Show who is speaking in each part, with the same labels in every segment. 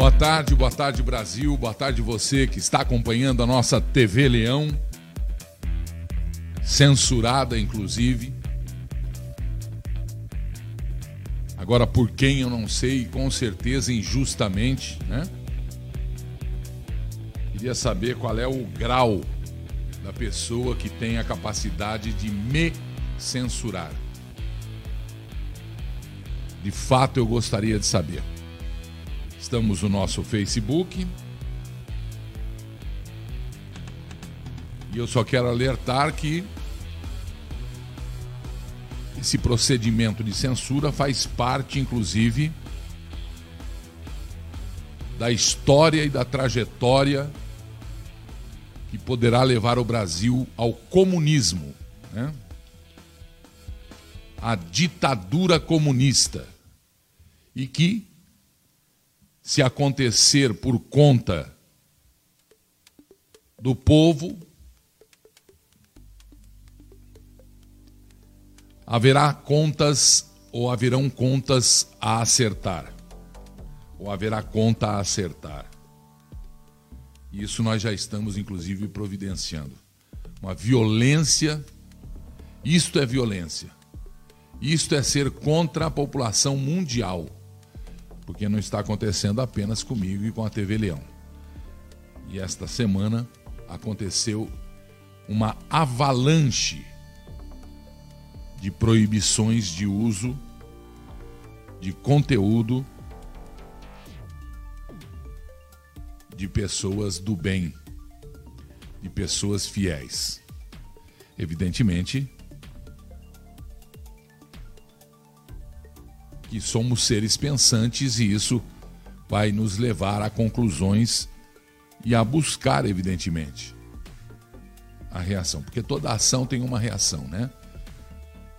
Speaker 1: Boa tarde, boa tarde Brasil, boa tarde você que está acompanhando a nossa TV Leão, censurada inclusive. Agora por quem eu não sei, com certeza injustamente, né? Queria saber qual é o grau da pessoa que tem a capacidade de me censurar. De fato eu gostaria de saber. Estamos no nosso Facebook. E eu só quero alertar que esse procedimento de censura faz parte, inclusive, da história e da trajetória que poderá levar o Brasil ao comunismo, né? a ditadura comunista, e que se acontecer por conta do povo, haverá contas ou haverão contas a acertar. Ou haverá conta a acertar. Isso nós já estamos, inclusive, providenciando. Uma violência. Isto é violência. Isto é ser contra a população mundial porque não está acontecendo apenas comigo e com a TV Leão. E esta semana aconteceu uma avalanche de proibições de uso de conteúdo de pessoas do bem, de pessoas fiéis. Evidentemente, que somos seres pensantes e isso vai nos levar a conclusões e a buscar, evidentemente, a reação. Porque toda ação tem uma reação, né?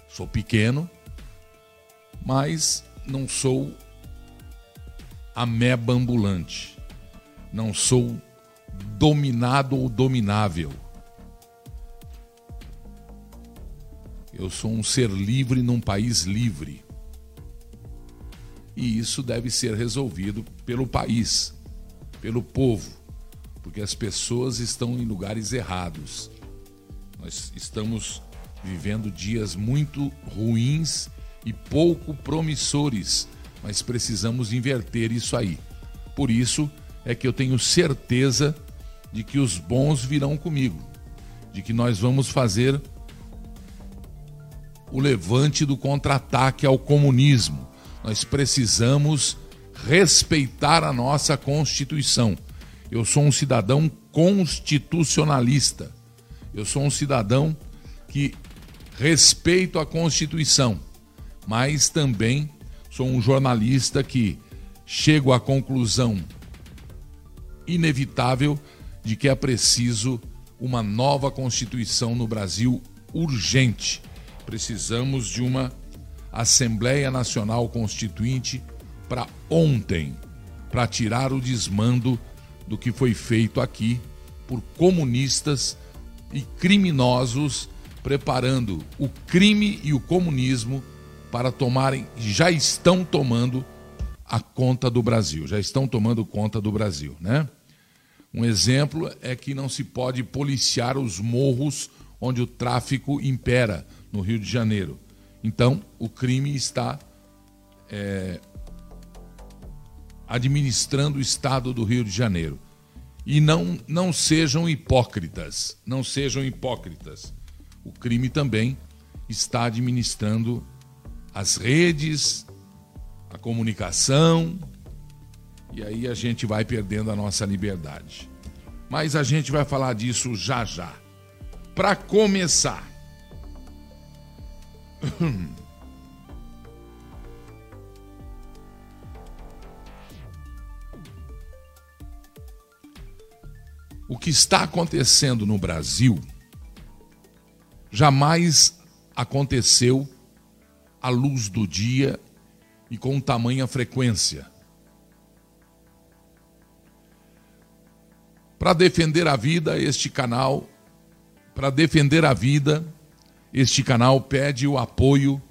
Speaker 1: Sou pequeno, mas não sou ameba ambulante. Não sou dominado ou dominável. Eu sou um ser livre num país livre e isso deve ser resolvido pelo país, pelo povo, porque as pessoas estão em lugares errados. Nós estamos vivendo dias muito ruins e pouco promissores, mas precisamos inverter isso aí. Por isso é que eu tenho certeza de que os bons virão comigo, de que nós vamos fazer o levante do contra-ataque ao comunismo nós precisamos respeitar a nossa Constituição. Eu sou um cidadão constitucionalista. Eu sou um cidadão que respeito a Constituição, mas também sou um jornalista que chego à conclusão inevitável de que é preciso uma nova Constituição no Brasil urgente. Precisamos de uma Assembleia Nacional Constituinte para ontem, para tirar o desmando do que foi feito aqui por comunistas e criminosos preparando o crime e o comunismo para tomarem, já estão tomando a conta do Brasil, já estão tomando conta do Brasil, né? Um exemplo é que não se pode policiar os morros onde o tráfico impera no Rio de Janeiro. Então, o crime está é, administrando o estado do Rio de Janeiro. E não, não sejam hipócritas, não sejam hipócritas. O crime também está administrando as redes, a comunicação, e aí a gente vai perdendo a nossa liberdade. Mas a gente vai falar disso já já. Para começar, o que está acontecendo no Brasil jamais aconteceu à luz do dia e com tamanha frequência. Para defender a vida, este canal, para defender a vida, este canal pede o apoio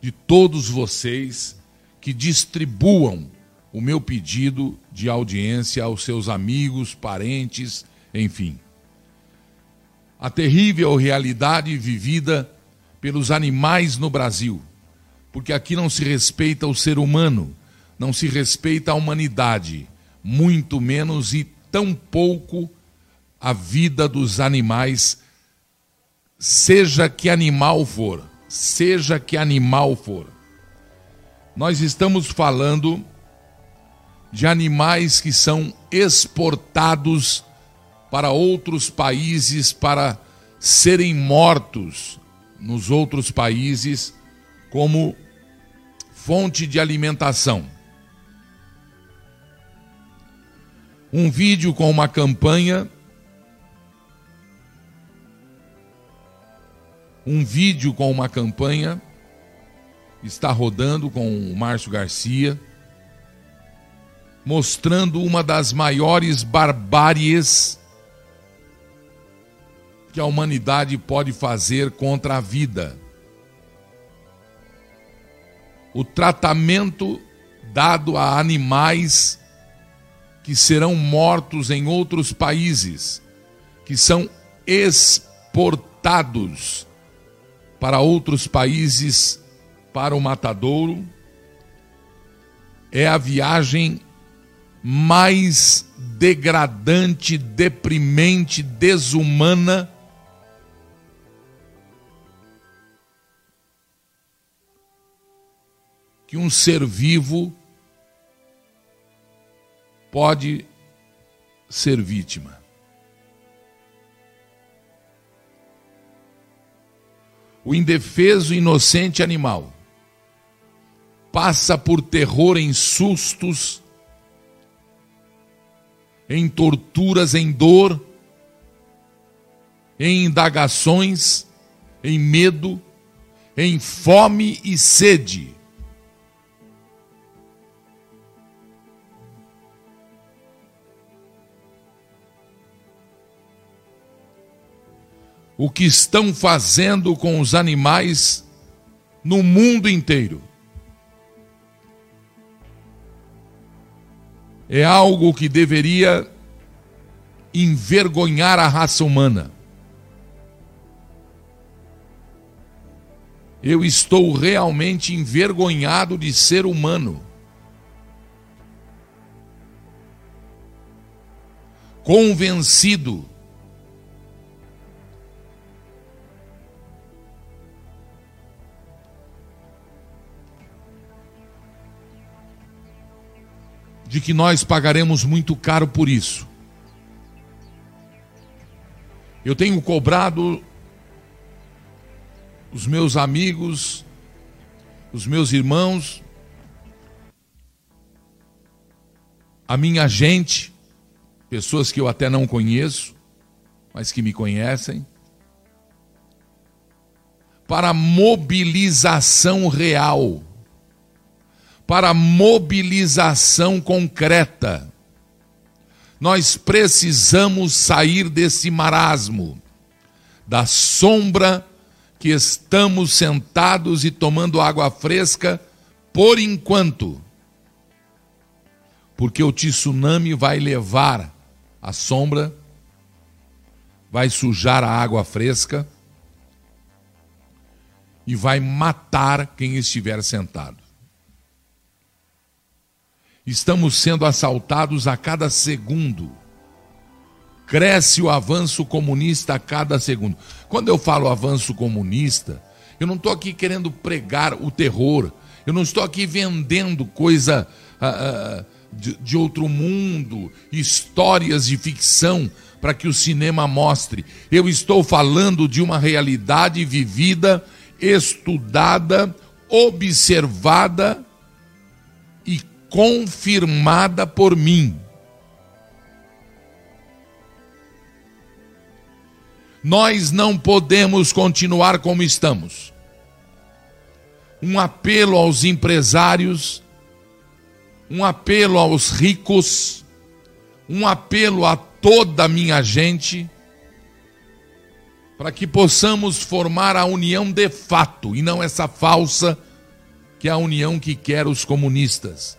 Speaker 1: de todos vocês que distribuam o meu pedido de audiência aos seus amigos, parentes, enfim. A terrível realidade vivida pelos animais no Brasil, porque aqui não se respeita o ser humano, não se respeita a humanidade, muito menos e tão pouco a vida dos animais, seja que animal for, seja que animal for. Nós estamos falando de animais que são exportados para outros países para serem mortos nos outros países como fonte de alimentação. Um vídeo com uma campanha um vídeo com uma campanha está rodando com o Márcio Garcia mostrando uma das maiores barbáries que a humanidade pode fazer contra a vida. O tratamento dado a animais que serão mortos em outros países, que são exportados para outros países para o matadouro, é a viagem mais degradante, deprimente, desumana que um ser vivo pode ser vítima. O indefeso inocente animal. Passa por terror em sustos, em torturas, em dor, em indagações, em medo, em fome e sede o que estão fazendo com os animais no mundo inteiro. É algo que deveria envergonhar a raça humana. Eu estou realmente envergonhado de ser humano. Convencido de que nós pagaremos muito caro por isso. Eu tenho cobrado os meus amigos, os meus irmãos, a minha gente, pessoas que eu até não conheço, mas que me conhecem, para mobilização real para mobilização concreta. Nós precisamos sair desse marasmo, da sombra que estamos sentados e tomando água fresca por enquanto. Porque o tsunami vai levar a sombra, vai sujar a água fresca e vai matar quem estiver sentado. Estamos sendo assaltados a cada segundo. Cresce o avanço comunista a cada segundo. Quando eu falo avanço comunista, eu não estou aqui querendo pregar o terror. Eu não estou aqui vendendo coisa uh, de, de outro mundo, histórias de ficção para que o cinema mostre. Eu estou falando de uma realidade vivida, estudada, observada confirmada por mim. Nós não podemos continuar como estamos. Um apelo aos empresários, um apelo aos ricos, um apelo a toda a minha gente, para que possamos formar a união de fato e não essa falsa que é a união que quer os comunistas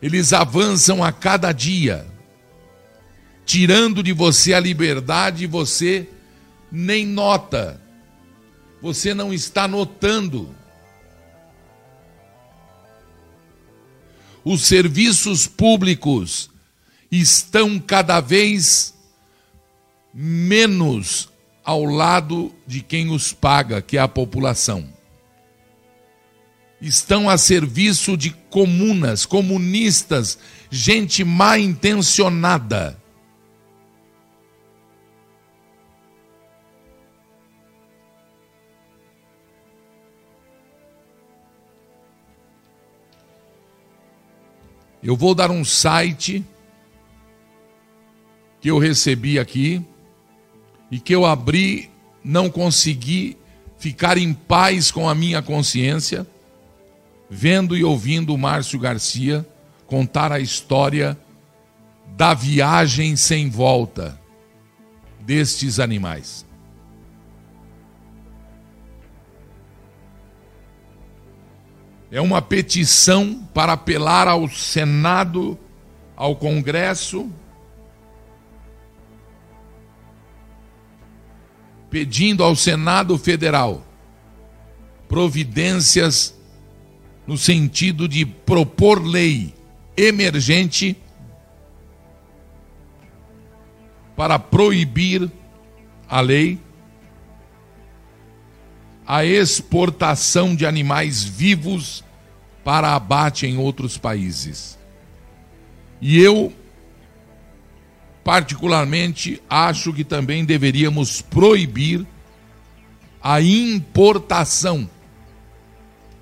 Speaker 1: Eles avançam a cada dia, tirando de você a liberdade e você nem nota. Você não está notando. Os serviços públicos estão cada vez menos ao lado de quem os paga, que é a população. Estão a serviço de comunas, comunistas, gente mal intencionada. Eu vou dar um site que eu recebi aqui e que eu abri, não consegui ficar em paz com a minha consciência, vendo e ouvindo o Márcio Garcia contar a história da viagem sem volta destes animais. É uma petição para apelar ao Senado, ao Congresso, pedindo ao Senado Federal providências no sentido de propor lei emergente para proibir a lei a exportação de animais vivos para abate em outros países. E eu particularmente, acho que também deveríamos proibir a importação.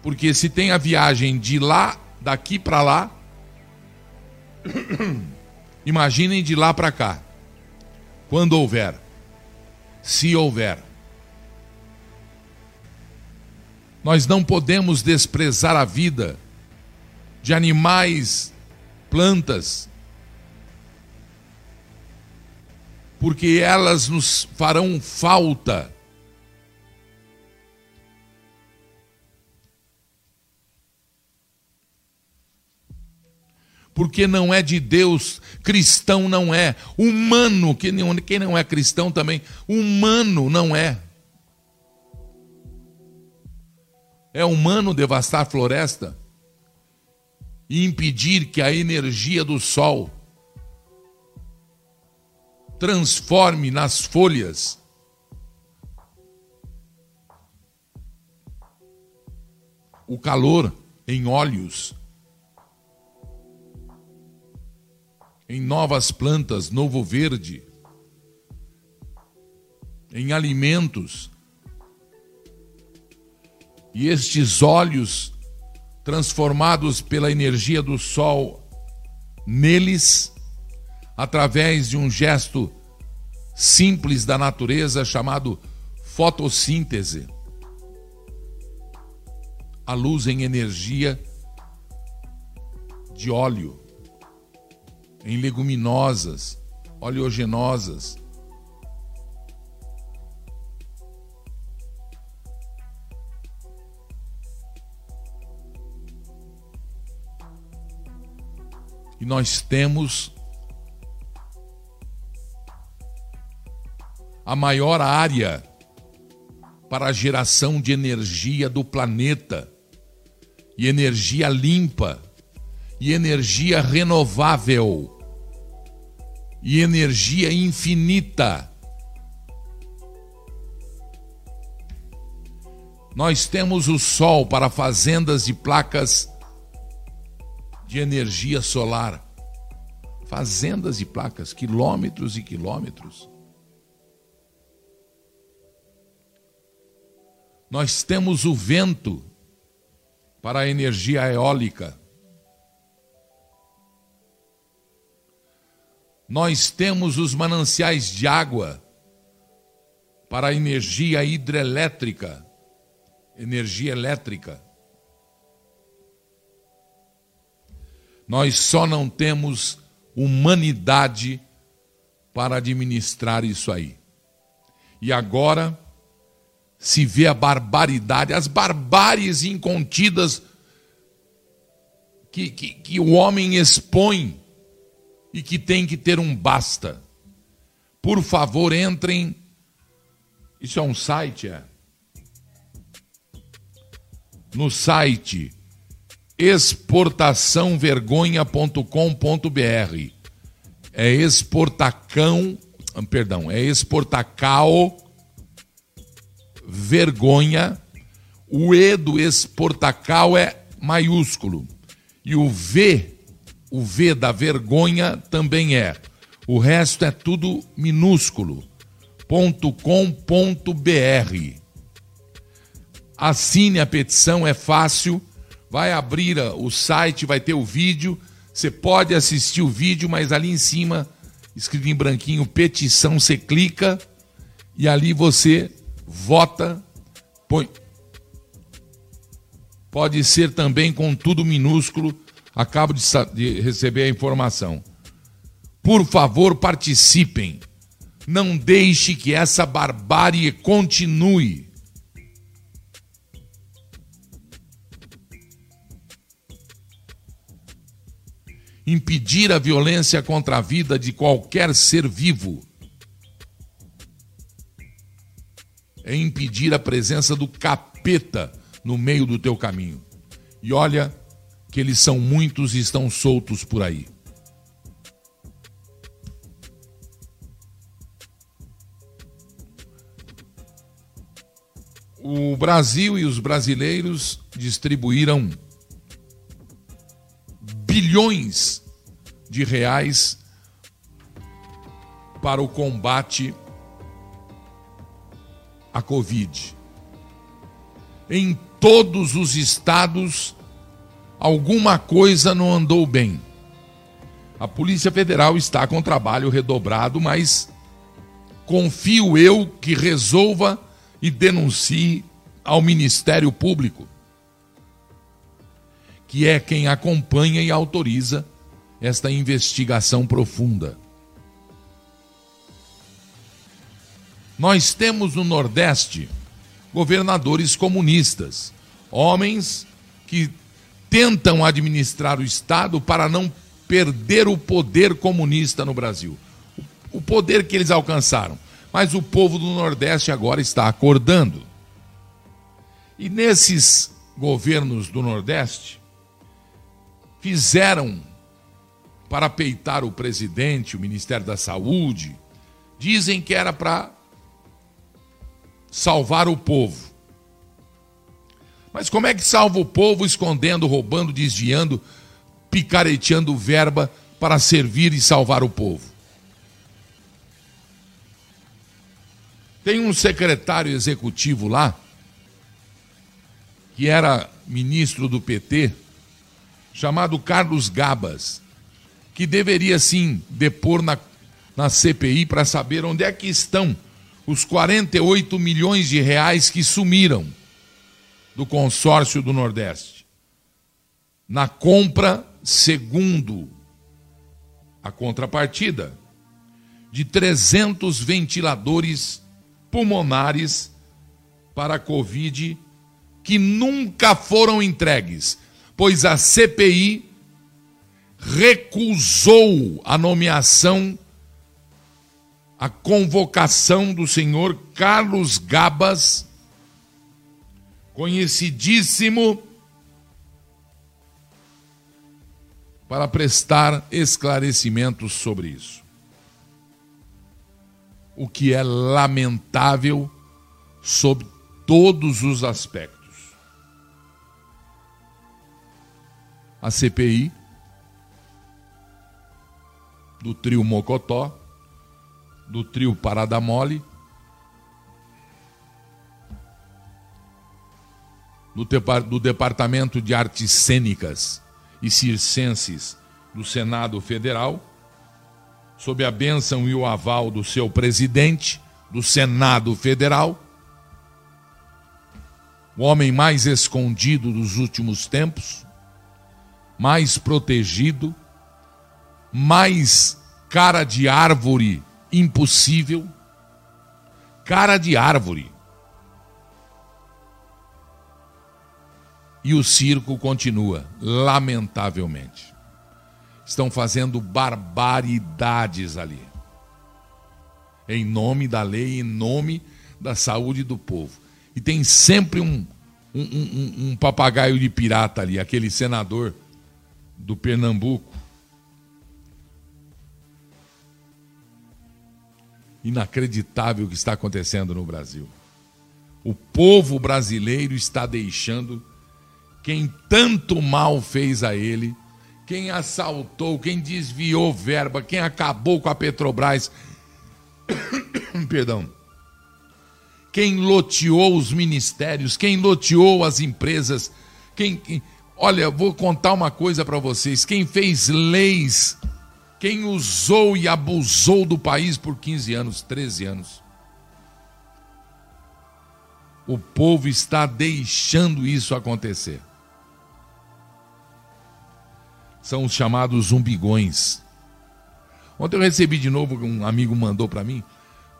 Speaker 1: Porque se tem a viagem de lá, daqui para lá, imaginem de lá para cá. Quando houver. Se houver. Nós não podemos desprezar a vida de animais, plantas, porque elas nos farão falta. Porque não é de Deus, cristão não é, humano, quem não é cristão também, humano não é. É humano devastar floresta e impedir que a energia do sol transforme nas folhas. O calor em óleos, em novas plantas, novo verde, em alimentos. E estes óleos transformados pela energia do sol neles através de um gesto simples da natureza chamado fotossíntese. A luz em energia de óleo, em leguminosas, oleogenosas. E nós temos a maior área para a geração de energia do planeta, e energia limpa, e energia renovável, e energia infinita. Nós temos o Sol para fazendas de placas de energia solar. Fazendas de placas, quilômetros e quilômetros. Nós temos o vento para a energia eólica. Nós temos os mananciais de água para energia hidrelétrica, energia elétrica. Nós só não temos humanidade para administrar isso aí. E agora se vê a barbaridade, as barbáries incontidas que, que, que o homem expõe e que tem que ter um basta. Por favor, entrem. Isso é um site, é? No site exportaçãovergonha.com.br. É exportacão, perdão, é exportacal vergonha. O E do exportacal é maiúsculo. E o V, o V da vergonha também é. O resto é tudo minúsculo. .com.br. Assine a petição, é fácil. Vai abrir o site, vai ter o vídeo. Você pode assistir o vídeo, mas ali em cima, escrito em branquinho, petição, você clica e ali você vota, põe. Pode ser também com tudo minúsculo. Acabo de, de receber a informação. Por favor, participem. Não deixe que essa barbárie continue. Impedir a violência contra a vida de qualquer ser vivo é impedir a presença do capeta no meio do teu caminho. E olha que eles são muitos e estão soltos por aí. O Brasil e os brasileiros distribuíram bilhões de reais para o combate a Covid. Em todos os estados, alguma coisa não andou bem. A Polícia Federal está com trabalho redobrado, mas confio eu que resolva e denuncie ao Ministério Público, que é quem acompanha e autoriza esta investigação profunda. Nós temos no Nordeste governadores comunistas, homens que tentam administrar o Estado para não perder o poder comunista no Brasil. O poder que eles alcançaram. Mas o povo do Nordeste agora está acordando. E nesses governos do Nordeste, fizeram para peitar o presidente, o Ministério da Saúde, dizem que era para salvar o povo. Mas como é que salva o povo escondendo, roubando, desviando, picareteando verba para servir e salvar o povo? Tem um secretário executivo lá, que era ministro do PT, chamado Carlos Gabas, que deveria sim depor na, na CPI para saber onde é que estão os 48 milhões de reais que sumiram do consórcio do Nordeste. Na compra, segundo a contrapartida, de 300 ventiladores pulmonares para a Covid que nunca foram entregues, pois a CPI recusou a nomeação a convocação do senhor Carlos Gabas, conhecidíssimo, para prestar esclarecimentos sobre isso. O que é lamentável sob todos os aspectos. A CPI do trio Mocotó do trio Parada Mole, do, Departamento de Artes Cênicas e Circenses do Senado Federal, sob a bênção e o aval do seu presidente do Senado Federal, o homem mais escondido dos últimos tempos, mais protegido, mais cara de árvore impossível, cara de árvore. E o circo continua, lamentavelmente. Estão fazendo barbaridades ali. Em nome da lei, em nome da saúde do povo. E tem sempre um, um, um, um papagaio de pirata ali, aquele senador do Pernambuco. Inacreditável o que está acontecendo no Brasil. O povo brasileiro está deixando quem tanto mal fez a ele, quem assaltou, quem desviou verba, quem acabou com a Petrobras, perdão, quem loteou os ministérios, quem loteou as empresas, quem, quem olha, vou contar uma coisa para vocês, quem fez leis, quem usou e abusou do país por 15 anos, 13 anos. O povo está deixando isso acontecer são os chamados zumbigões. Ontem eu recebi de novo, um amigo mandou para mim.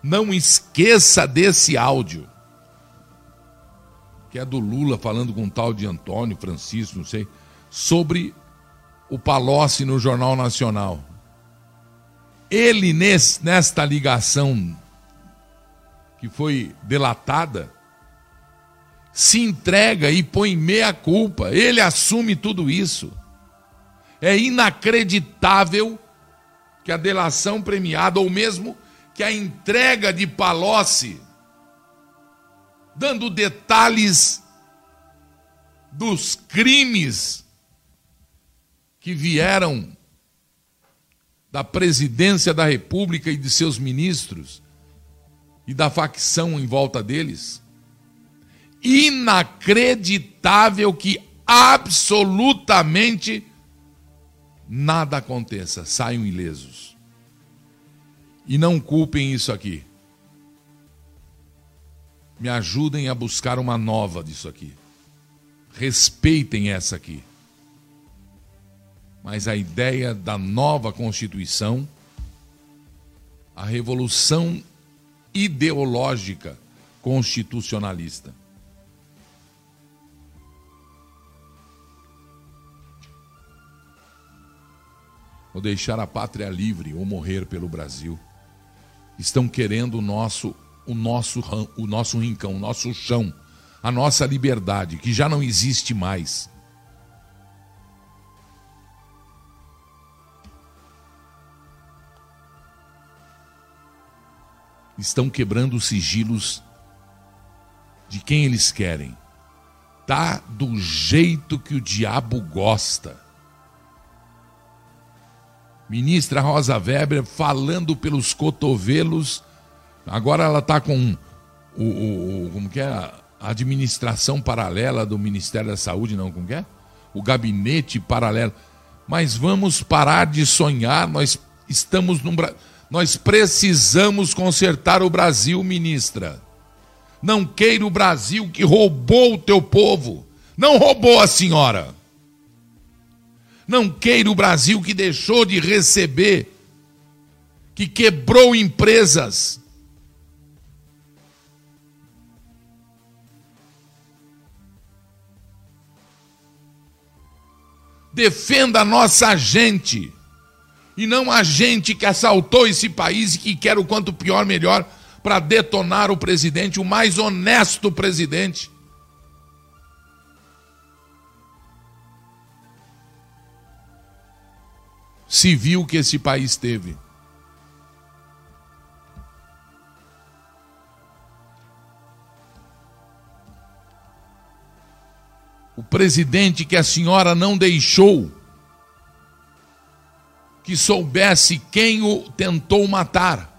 Speaker 1: Não esqueça desse áudio. Que é do Lula falando com um tal de Antônio, Francisco, não sei, sobre o Palocci no Jornal Nacional. Ele, nesse, nesta ligação que foi delatada, se entrega e põe meia culpa. Ele assume tudo isso. É inacreditável que a delação premiada, ou mesmo que a entrega de Palocci, dando detalhes dos crimes que vieram da presidência da República e de seus ministros e da facção em volta deles. Inacreditável que absolutamente nada aconteça, saiam ilesos. E não culpem isso aqui. Me ajudem a buscar uma nova disso aqui. Respeitem essa aqui. Mas a ideia da nova Constituição, a revolução ideológica constitucionalista, ou deixar a pátria livre ou morrer pelo Brasil. Estão querendo o nosso o nosso o nosso rincão, o nosso chão, a nossa liberdade, que já não existe mais. Estão quebrando os sigilos de quem eles querem. Tá do jeito que o diabo gosta ministra Rosa Weber falando pelos cotovelos. Agora ela está com o, o, o, como que é a administração paralela do Ministério da Saúde, não como que é? O gabinete paralelo. Mas vamos parar de sonhar. Nós estamos num nós precisamos consertar o Brasil, ministra. Não queira o Brasil que roubou o teu povo. Não roubou a senhora. Não queira o Brasil que deixou de receber, que quebrou empresas. Defenda a nossa gente e não a gente que assaltou esse país e que quer o quanto pior melhor para detonar o presidente, o mais honesto presidente. Civil que esse país teve. O presidente que a senhora não deixou que soubesse quem o tentou matar.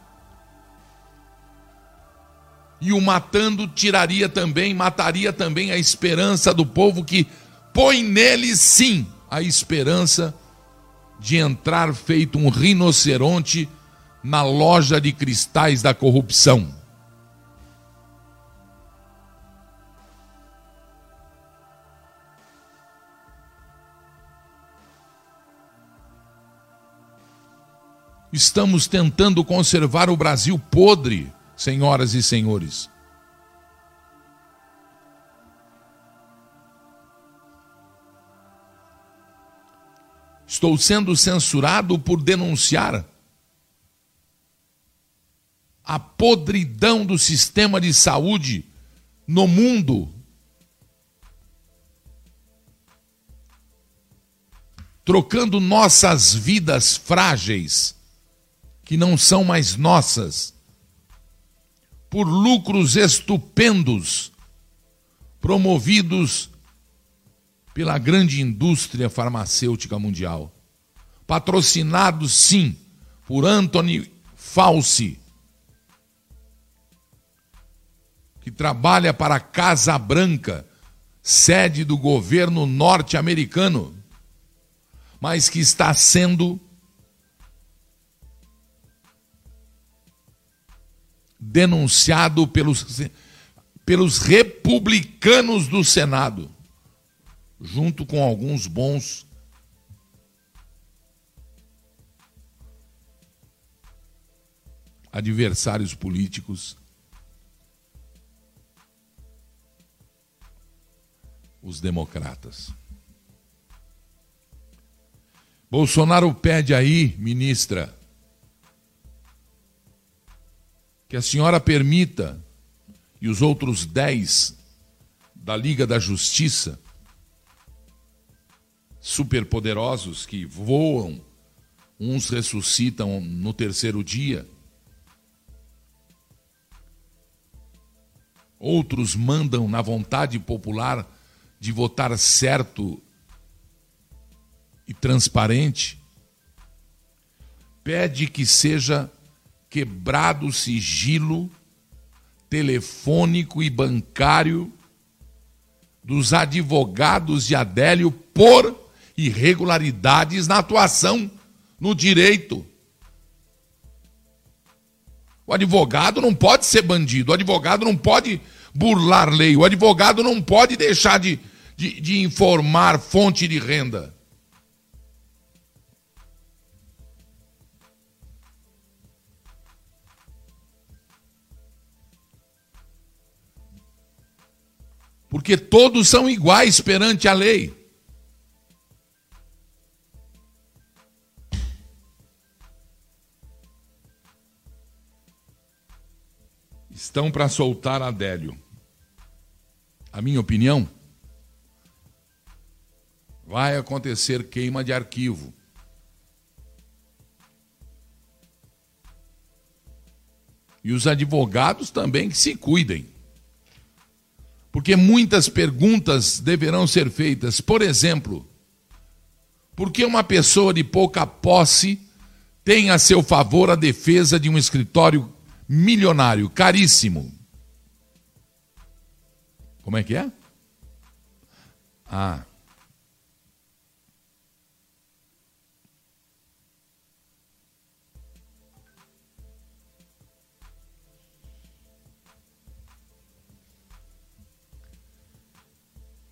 Speaker 1: E o matando tiraria também, mataria também a esperança do povo que põe nele sim a esperança de entrar feito um rinoceronte na loja de cristais da corrupção. Estamos tentando conservar o Brasil podre, senhoras e senhores. Estou sendo censurado por denunciar a podridão do sistema de saúde no mundo. Trocando nossas vidas frágeis, que não são mais nossas, por lucros estupendos promovidos pela grande indústria farmacêutica mundial. Patrocinados, sim, por Anthony Fauci, que trabalha para a Casa Branca, sede do governo norte-americano, mas que está sendo denunciado pelos, pelos republicanos do Senado, junto com alguns bons adversários políticos os democratas. Bolsonaro pede aí, ministra, que a senhora permita e os outros dez da Liga da Justiça, superpoderosos que voam, uns ressuscitam no terceiro dia, outros mandam na vontade popular de votar certo e transparente, pede que seja quebrado o sigilo telefônico e bancário dos advogados de Adélio por irregularidades na atuação no direito. O advogado não pode ser bandido, o advogado não pode burlar lei. O advogado não pode deixar de, de, de informar fonte de renda. Porque todos são iguais perante a lei. Estão para soltar Adélio a minha opinião, vai acontecer queima de arquivo. E os advogados também que se cuidem. Porque muitas perguntas deverão ser feitas. Por exemplo, por que uma pessoa de pouca posse tem a seu favor a defesa de um escritório milionário, caríssimo? Como é que é? Ah.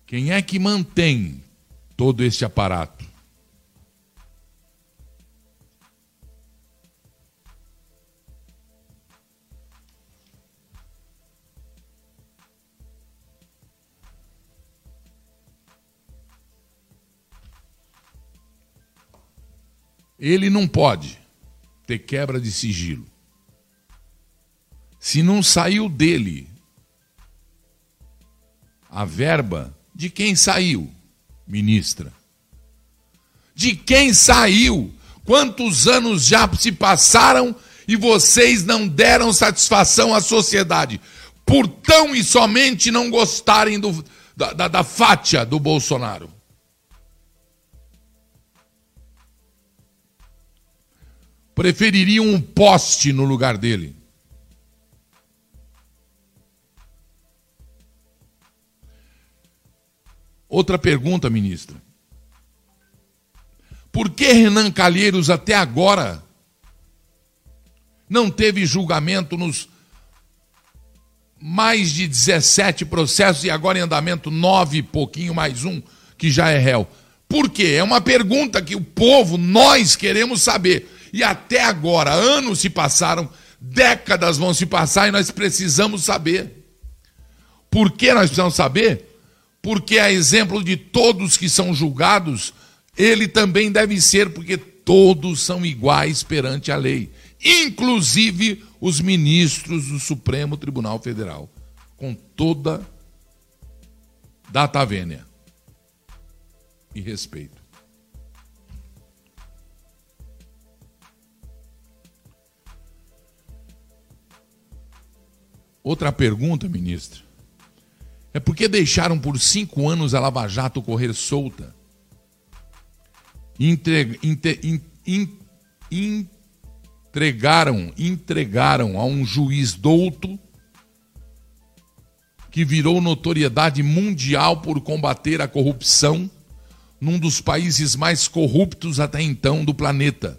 Speaker 1: Quem é que mantém todo este aparato? Ele não pode ter quebra de sigilo. Se não saiu dele a verba, de quem saiu, ministra? De quem saiu? Quantos anos já se passaram e vocês não deram satisfação à sociedade? Por tão e somente não gostarem do, da, da, da fátia do Bolsonaro. Prefeririam um poste no lugar dele. Outra pergunta, ministra. Por que Renan Calheiros até agora não teve julgamento nos mais de 17 processos e agora em andamento 9 pouquinho mais um que já é réu? Por quê? É uma pergunta que o povo, nós queremos saber. E até agora, anos se passaram, décadas vão se passar e nós precisamos saber. Por que nós precisamos saber? Porque, a exemplo de todos que são julgados, ele também deve ser, porque todos são iguais perante a lei, inclusive os ministros do Supremo Tribunal Federal, com toda data vênia e respeito. Outra pergunta, ministro. É por que deixaram por cinco anos a Lava Jato correr solta? Entre, in, in, entregaram, entregaram a um juiz douto que virou notoriedade mundial por combater a corrupção num dos países mais corruptos até então do planeta.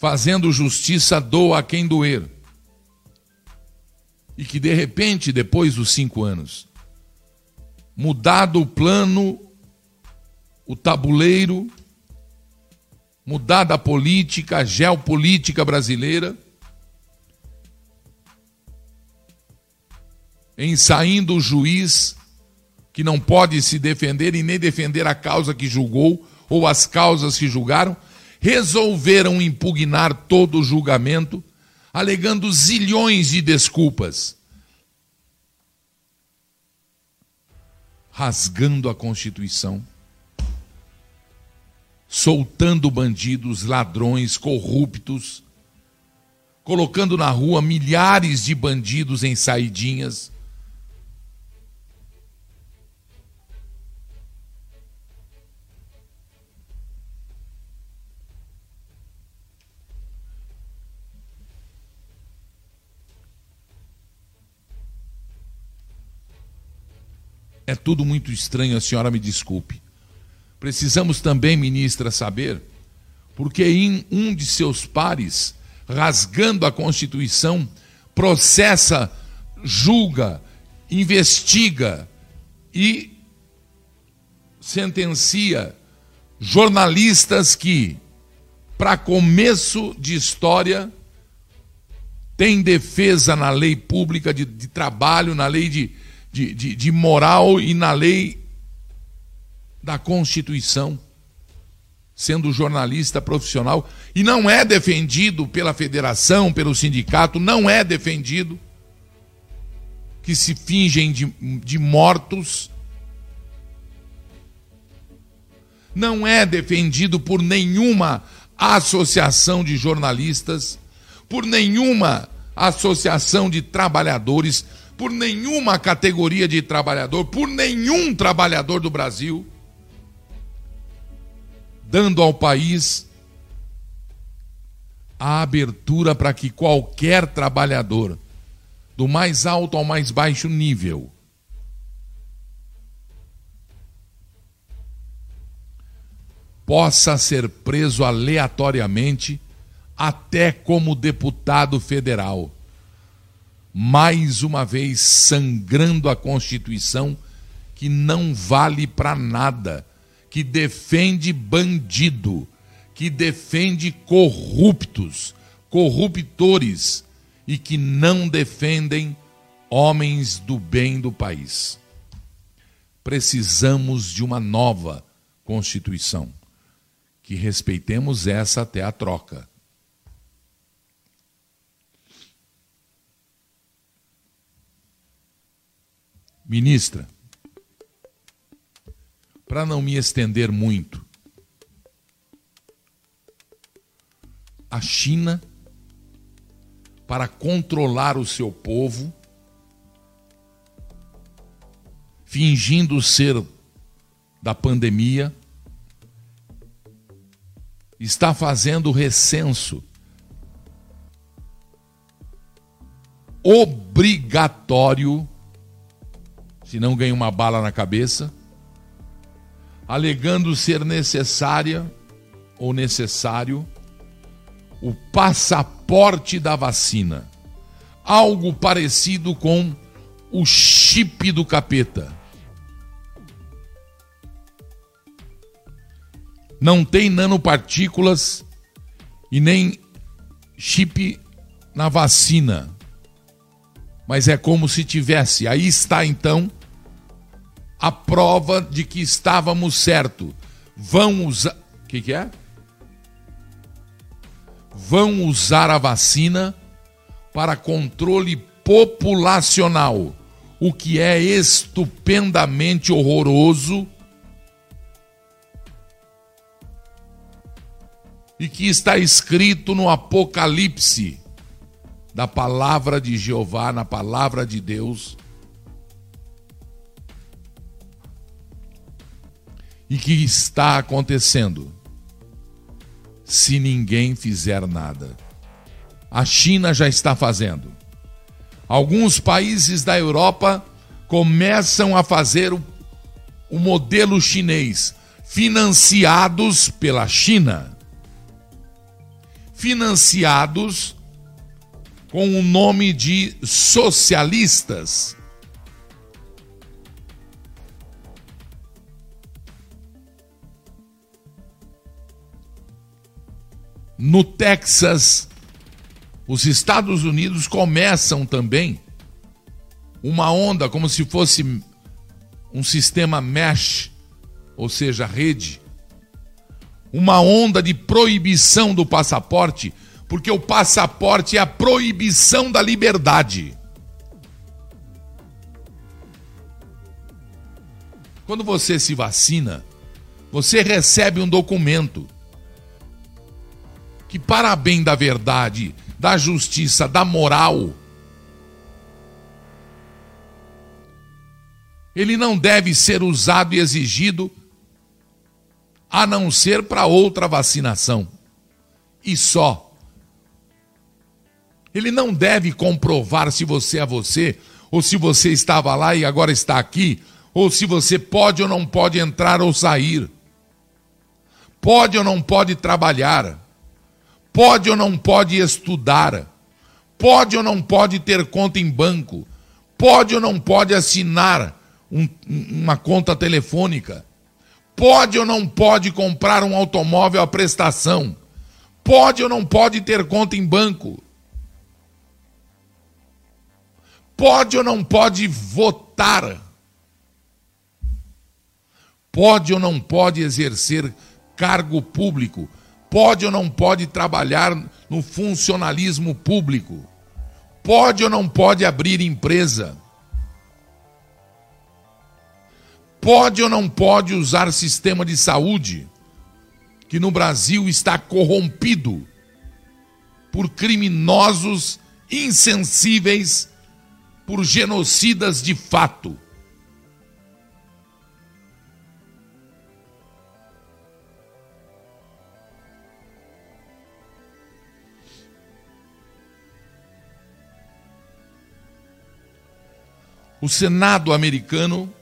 Speaker 1: Fazendo justiça doa a quem doer. E que de repente, depois dos cinco anos, mudado o plano, o tabuleiro, mudada a política, a geopolítica brasileira, em saindo o juiz que não pode se defender e nem defender a causa que julgou ou as causas que julgaram, resolveram impugnar todo o julgamento, alegando zilhões de desculpas, rasgando a Constituição, soltando bandidos, ladrões, corruptos, colocando na rua milhares de bandidos em saidinhas É tudo muito estranho, a senhora me desculpe. Precisamos também, ministra, saber porque em um de seus pares, rasgando a Constituição, processa, julga, investiga e sentencia jornalistas que, para começo de história, têm defesa na lei pública de, de trabalho, na lei de, de, de, de moral e na lei da Constituição, sendo jornalista profissional, e não é defendido pela federação, pelo sindicato, não é defendido, que se fingem de, de mortos, não é defendido por nenhuma associação de jornalistas, por nenhuma associação de trabalhadores por nenhuma categoria de trabalhador, por nenhum trabalhador do Brasil, dando ao país a abertura para que qualquer trabalhador, do mais alto ao mais baixo nível, possa ser preso aleatoriamente até como deputado federal mais uma vez sangrando a Constituição, que não vale para nada, que defende bandido, que defende corruptos, corruptores e que não defendem homens do bem do país. Precisamos de uma nova Constituição, que respeitemos essa até a troca Ministra, para não me estender muito, a China, para controlar o seu povo, fingindo ser da pandemia, está fazendo recenso obrigatório se não ganha uma bala na cabeça, alegando ser necessária ou necessário o passaporte da vacina, algo parecido com o chip do capeta. Não tem nanopartículas e nem chip na vacina. Mas é como se tivesse. Aí está então a prova de que estávamos certo. Vão usar. O que, que é? Vão usar a vacina para controle populacional, o que é estupendamente horroroso e que está escrito no Apocalipse da palavra de Jeová, na palavra de Deus e que está acontecendo se ninguém fizer nada. A China já está fazendo. Alguns países da Europa começam a fazer o, o modelo chinês, financiados pela China. Financiados com o nome de socialistas. No Texas, os Estados Unidos começam também uma onda como se fosse um sistema mesh, ou seja, rede, uma onda de proibição do passaporte, porque o passaporte é a proibição da liberdade. Quando você se vacina, você recebe um documento que, para bem da verdade, da justiça, da moral, ele não deve ser usado e exigido a não ser para outra vacinação. E só. Ele não deve comprovar se você é você, ou se você estava lá e agora está aqui, ou se você pode ou não pode entrar ou sair. Pode ou não pode trabalhar Pode ou não pode estudar? Pode ou não pode ter conta em banco? Pode ou não pode assinar um, uma conta telefônica? Pode ou não pode comprar um automóvel à prestação? Pode ou não pode ter conta em banco? Pode ou não pode votar? Pode ou não pode exercer cargo público? Pode ou não pode trabalhar no funcionalismo público, pode ou não pode abrir empresa, pode ou não pode usar sistema de saúde, que no Brasil está corrompido por criminosos insensíveis, por genocidas de fato. O Senado americano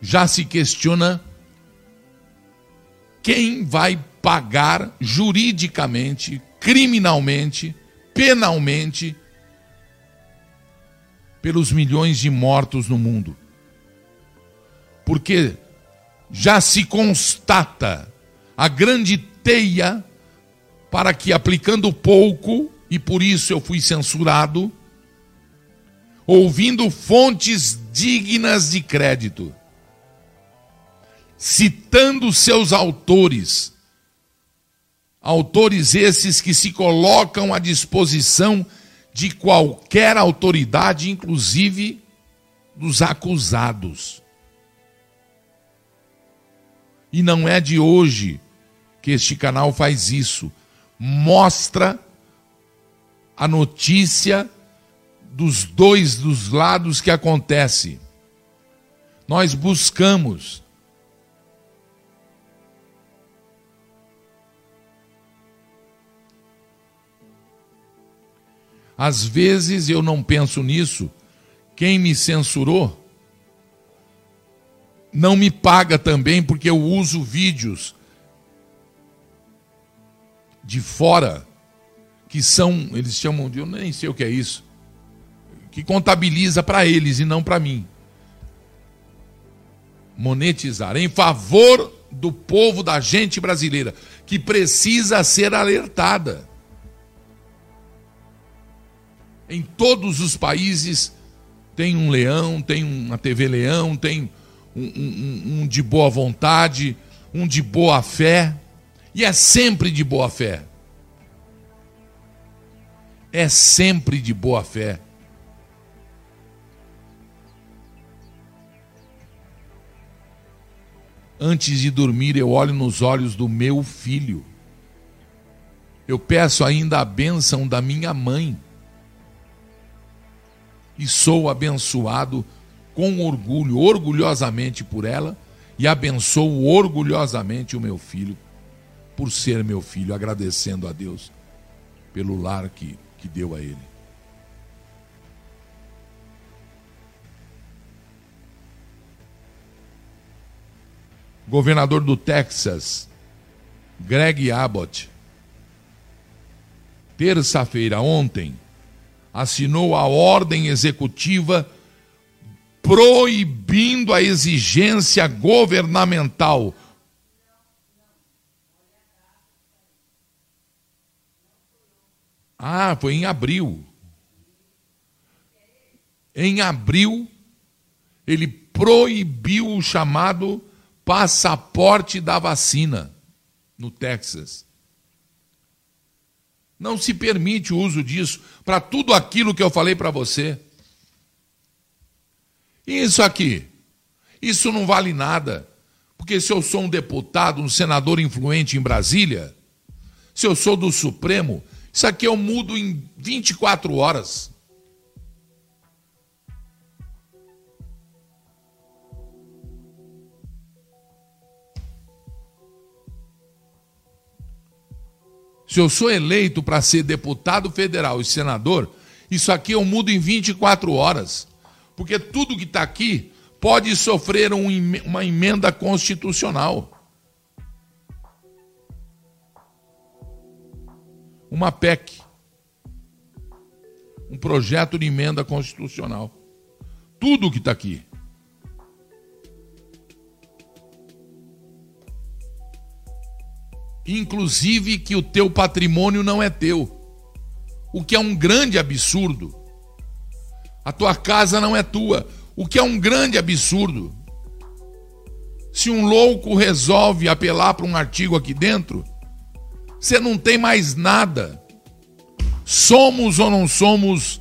Speaker 1: já se questiona quem vai pagar juridicamente, criminalmente, penalmente pelos milhões de mortos no mundo. Porque já se constata a grande teia para que, aplicando pouco, e por isso eu fui censurado, ouvindo fontes dignas de crédito, citando seus autores, autores esses que se colocam à disposição de qualquer autoridade, inclusive dos acusados. E não é de hoje que este canal faz isso. Mostra a notícia dos dois dos lados que acontece. Nós buscamos Às vezes eu não penso nisso. Quem me censurou não me paga também porque eu uso vídeos de fora que são, eles chamam de, eu nem sei o que é isso que contabiliza para eles e não para mim. Monetizar em favor do povo, da gente brasileira, que precisa ser alertada. Em todos os países tem um leão, tem uma TV Leão, tem um, um, um de boa vontade, um de boa fé, e é sempre de boa fé. É sempre de boa fé. Antes de dormir, eu olho nos olhos do meu filho. Eu peço ainda a bênção da minha mãe. E sou abençoado com orgulho, orgulhosamente por ela, e abençoo orgulhosamente o meu filho, por ser meu filho, agradecendo a Deus pelo lar que, que deu a ele. Governador do Texas, Greg Abbott, terça-feira, ontem, assinou a ordem executiva proibindo a exigência governamental. Ah, foi em abril. Em abril, ele proibiu o chamado passaporte da vacina no Texas. Não se permite o uso disso para tudo aquilo que eu falei para você. Isso aqui? Isso não vale nada. Porque se eu sou um deputado, um senador influente em Brasília, se eu sou do Supremo, isso aqui eu mudo em 24 horas. Se eu sou eleito para ser deputado federal e senador, isso aqui eu mudo em 24 horas. Porque tudo que está aqui pode sofrer um, uma emenda constitucional. Uma PEC. Um projeto de emenda constitucional. Tudo que está aqui. Inclusive que o teu patrimônio não é teu, o que é um grande absurdo. A tua casa não é tua, o que é um grande absurdo. Se um louco resolve apelar para um artigo aqui dentro, você não tem mais nada. Somos ou não somos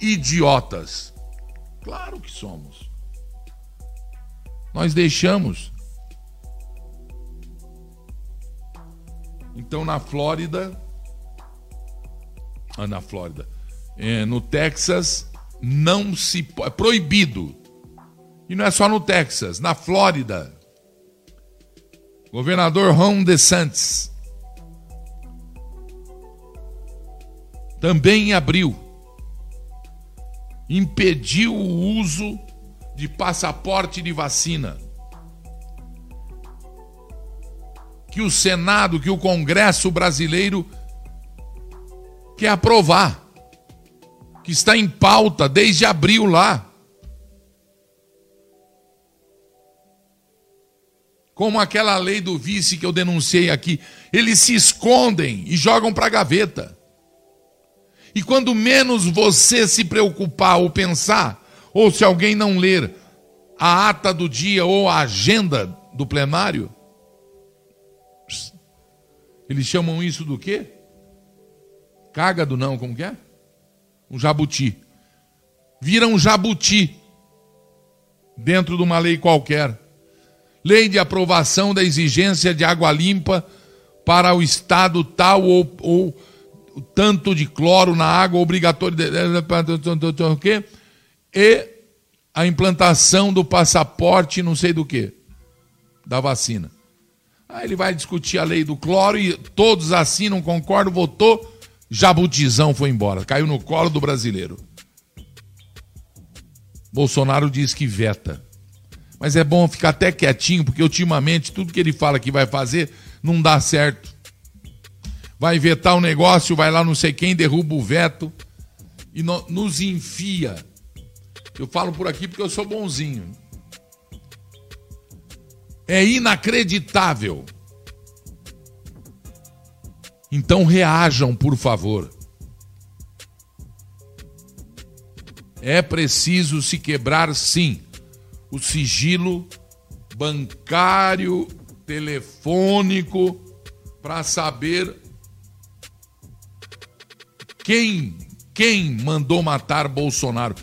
Speaker 1: idiotas? Claro que somos. Nós deixamos Então, na Flórida, ah, na Flórida, é, no Texas, não se é proibido. E não é só no Texas, na Flórida. Governador Ron DeSantis também em abril impediu o uso de passaporte de vacina que o Senado, que o Congresso brasileiro quer aprovar, que está em pauta desde abril lá. Como aquela lei do vice que eu denunciei aqui, eles se escondem e jogam para a gaveta. E quando menos você se preocupar ou pensar, ou se alguém não ler a ata do dia ou a agenda do plenário, eles chamam isso do quê? Cágado não, como que é? Um jabuti. Vira um jabuti dentro de uma lei qualquer. Lei de aprovação da exigência de água limpa para o estado tal ou, ou tanto de cloro na água obrigatório de, e a implantação do passaporte não sei do que da vacina. Aí ele vai discutir a lei do cloro e todos assinam, concordam, votou, Jabutizão foi embora, caiu no colo do brasileiro. Bolsonaro diz que veta. Mas é bom ficar até quietinho, porque ultimamente tudo que ele fala que vai fazer não dá certo. Vai vetar o um negócio, vai lá não sei quem, derruba o veto e no, nos enfia. Eu falo por aqui porque eu sou bonzinho. É inacreditável. Então reajam, por favor. É preciso se quebrar, sim, o sigilo bancário, telefônico, para saber quem, quem mandou matar Bolsonaro.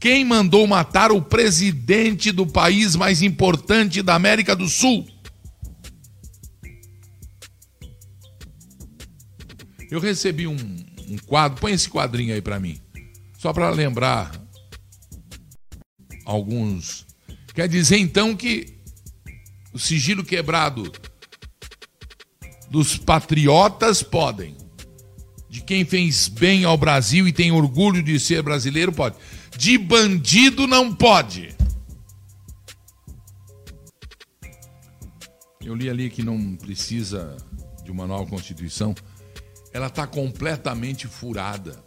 Speaker 1: Quem mandou matar o presidente do país mais importante da América do Sul? Eu recebi um, um quadro, põe esse quadrinho aí para mim, só para lembrar alguns. Quer dizer então que o sigilo quebrado dos patriotas podem, de quem fez bem ao Brasil e tem orgulho de ser brasileiro pode, de bandido não pode. Eu li ali que não precisa de uma nova constituição ela está completamente furada.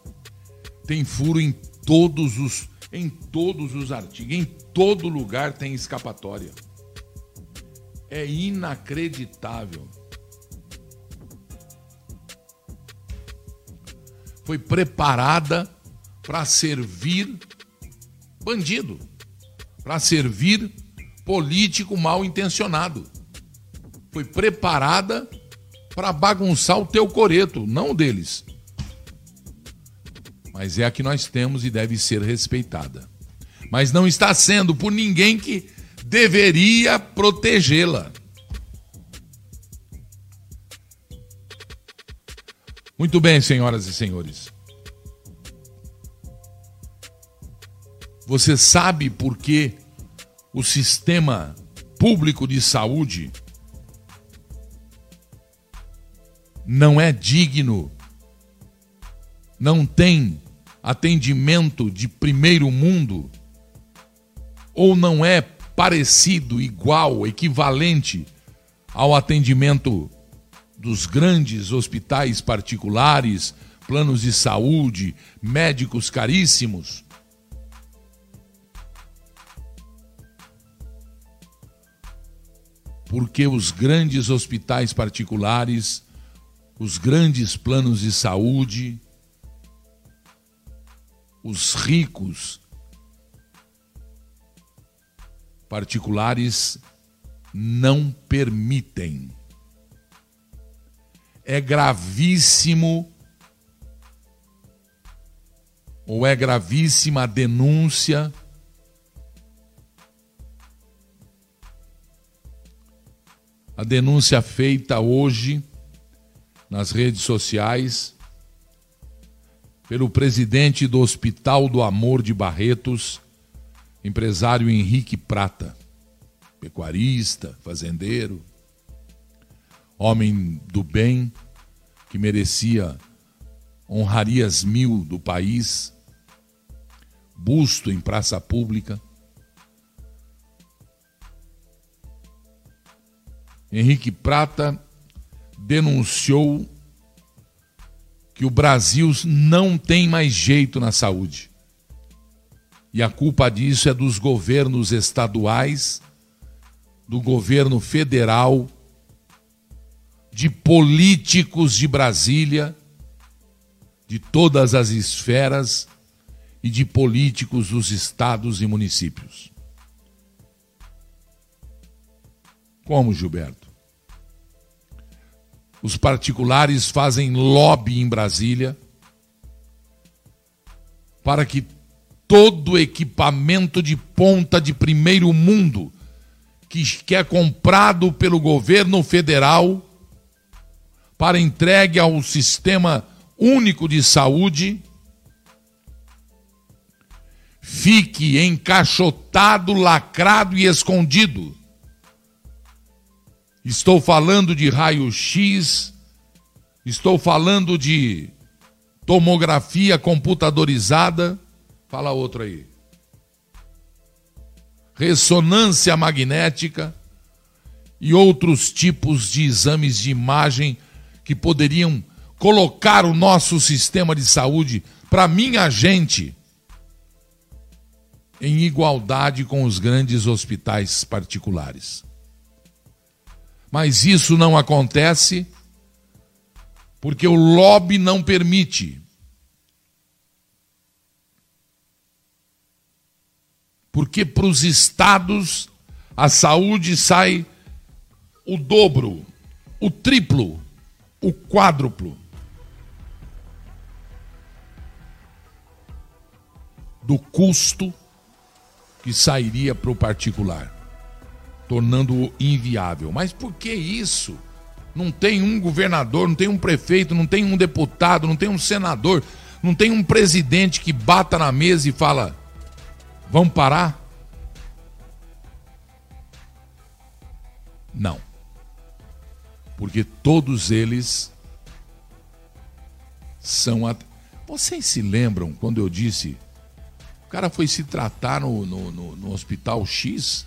Speaker 1: Tem furo em todos os em todos os artigos, em todo lugar tem escapatória. É inacreditável. Foi preparada para servir bandido, para servir político mal intencionado. Foi preparada para bagunçar o teu coreto, não o deles. Mas é a que nós temos e deve ser respeitada. Mas não está sendo por ninguém que deveria protegê-la. Muito bem, senhoras e senhores. Você sabe por que o sistema público de saúde não é digno, não tem atendimento de primeiro mundo, ou não é parecido, igual, equivalente ao atendimento dos grandes hospitais particulares, planos de saúde, médicos caríssimos. Porque os grandes hospitais particulares os grandes planos de saúde, os ricos particulares não permitem. É gravíssimo ou é gravíssima a denúncia a denúncia feita hoje nas redes sociais pelo presidente do Hospital do Amor de Barretos, empresário Henrique Prata, pecuarista, fazendeiro, homem do bem que merecia honrarias mil do país, busto em praça pública. Henrique Prata denunciou que o Brasil não tem mais jeito na saúde. E a culpa disso é dos governos estaduais, do governo federal, de políticos de Brasília, de todas as esferas e de políticos dos estados e municípios. Como, Gilberto? Os particulares fazem lobby em Brasília para que todo equipamento de ponta de primeiro mundo que, é comprado pelo governo federal para entregue ao sistema único de saúde fique encaixotado, lacrado e escondido Estou falando de raio-x, estou falando de tomografia computadorizada. Fala outro aí. Ressonância magnética e outros tipos de exames de imagem que poderiam colocar o nosso sistema de saúde para minha gente em igualdade com os grandes hospitais particulares. Mas isso não acontece porque o lobby não permite. Porque para os estados a saúde sai o dobro, o triplo, o quádruplo do custo que sairia para o particular, tornando-o inviável. Mas por que isso? Não tem um governador, não tem um prefeito, não tem um deputado, não tem um senador, não tem um presidente que bata na mesa e fala: vamos parar? Não. Porque todos eles são. At... Vocês se lembram quando eu disse o cara foi se tratar no, no, no, no hospital X?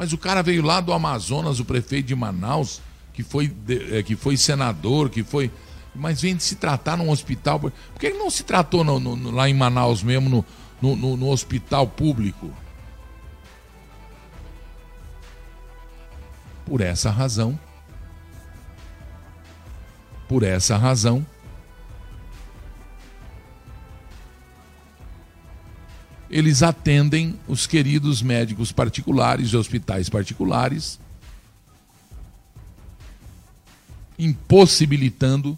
Speaker 1: Mas o cara veio lá do Amazonas, o prefeito de Manaus, que foi, é, que foi senador, que foi. Mas vem de se tratar num hospital. Por que ele não se tratou no, no, lá em Manaus mesmo, no, no, no hospital público? Por essa razão. Por essa razão. Eles atendem os queridos médicos particulares e hospitais particulares impossibilitando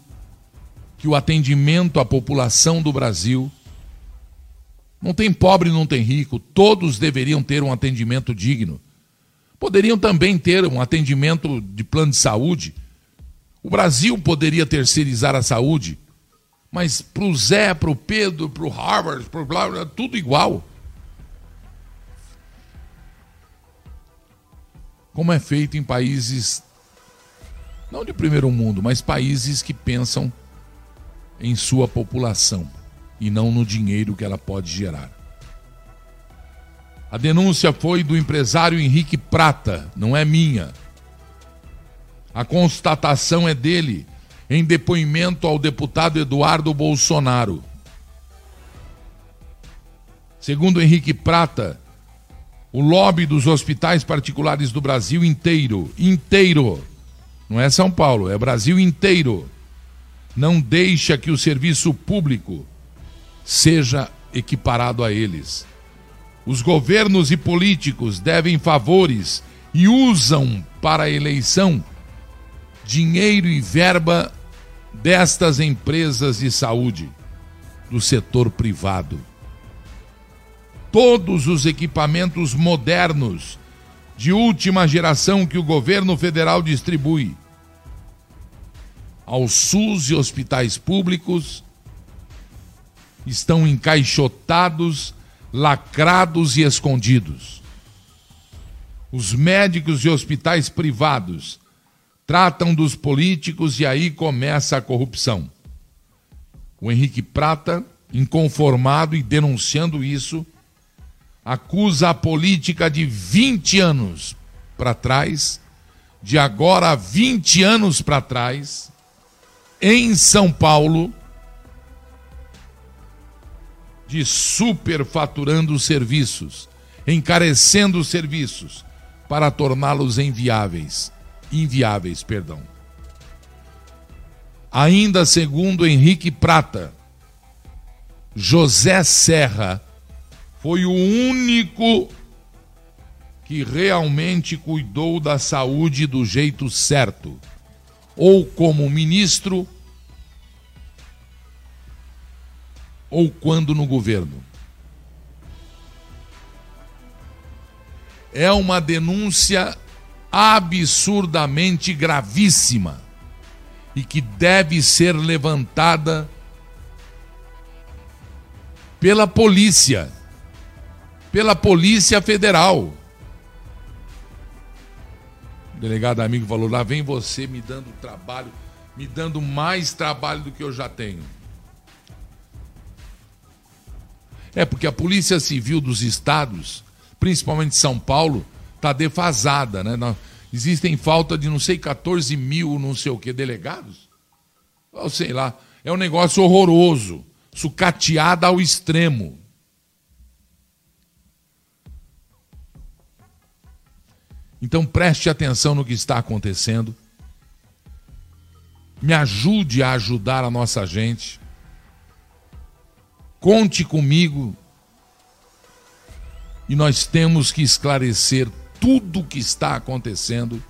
Speaker 1: que o atendimento à população do Brasil não tem pobre, não tem rico, todos deveriam ter um atendimento digno. Poderiam também ter um atendimento de plano de saúde. O Brasil poderia terceirizar a saúde, mas para o Zé, para o Pedro, para o Harvard, para o tudo igual. Como é feito em países não de primeiro mundo, mas países que pensam em sua população e não no dinheiro que ela pode gerar. A denúncia foi do empresário Henrique Prata, não é minha. A constatação é dele, em depoimento ao deputado Eduardo Bolsonaro. Segundo Henrique Prata, o lobby dos hospitais particulares do Brasil inteiro, inteiro, não é São Paulo, é Brasil inteiro. Não deixa que o serviço público seja equiparado a eles. Os governos e políticos devem favores e usam para a eleição dinheiro e verba destas empresas de saúde do setor privado. Todos os equipamentos modernos de última geração que o governo federal distribui ao SUS e hospitais públicos estão encaixotados, lacrados e escondidos. Os médicos e hospitais privados tratam dos políticos e aí começa a corrupção. O Henrique Prata, inconformado e denunciando isso, acusa a política de 20 anos para trás, de agora 20 anos para trás, em São Paulo de superfaturando os serviços, encarecendo os serviços para torná-los inviáveis, inviáveis, perdão. Ainda segundo Henrique Prata, José Serra foi o único que realmente cuidou da saúde do jeito certo ou como ministro, ou quando no governo. É uma denúncia absurdamente gravíssima e que deve ser levantada pela polícia, pela Polícia Federal delegado amigo falou: lá vem você me dando trabalho, me dando mais trabalho do que eu já tenho. É porque a Polícia Civil dos estados, principalmente São Paulo, está defasada, né? Existem falta de não sei 14 mil, não sei o que, delegados. Ou sei lá, é um negócio horroroso, sucateada ao extremo. Então preste atenção no que está acontecendo. Me ajude a ajudar a nossa gente. Conte comigo. E nós temos que esclarecer tudo o que está acontecendo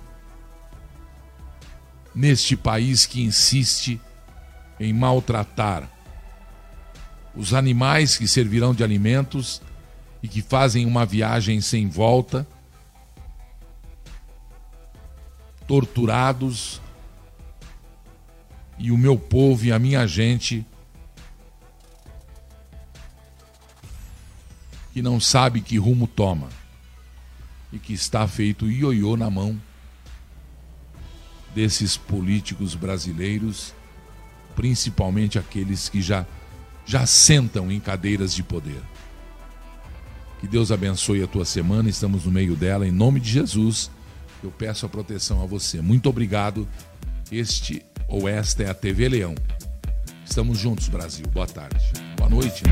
Speaker 1: neste país que insiste em maltratar os animais que servirão de alimentos e que fazem uma viagem sem volta, torturados, e o meu povo e a minha gente que não sabe que rumo toma e que está feito ioiô na mão desses políticos brasileiros, principalmente aqueles que já já sentam em cadeiras de poder. Que Deus abençoe a tua semana, estamos no meio dela, em nome de Jesus. Eu peço a proteção a você. Muito obrigado. Este ou esta é a TV Leão. Estamos juntos, Brasil. Boa tarde. Boa noite.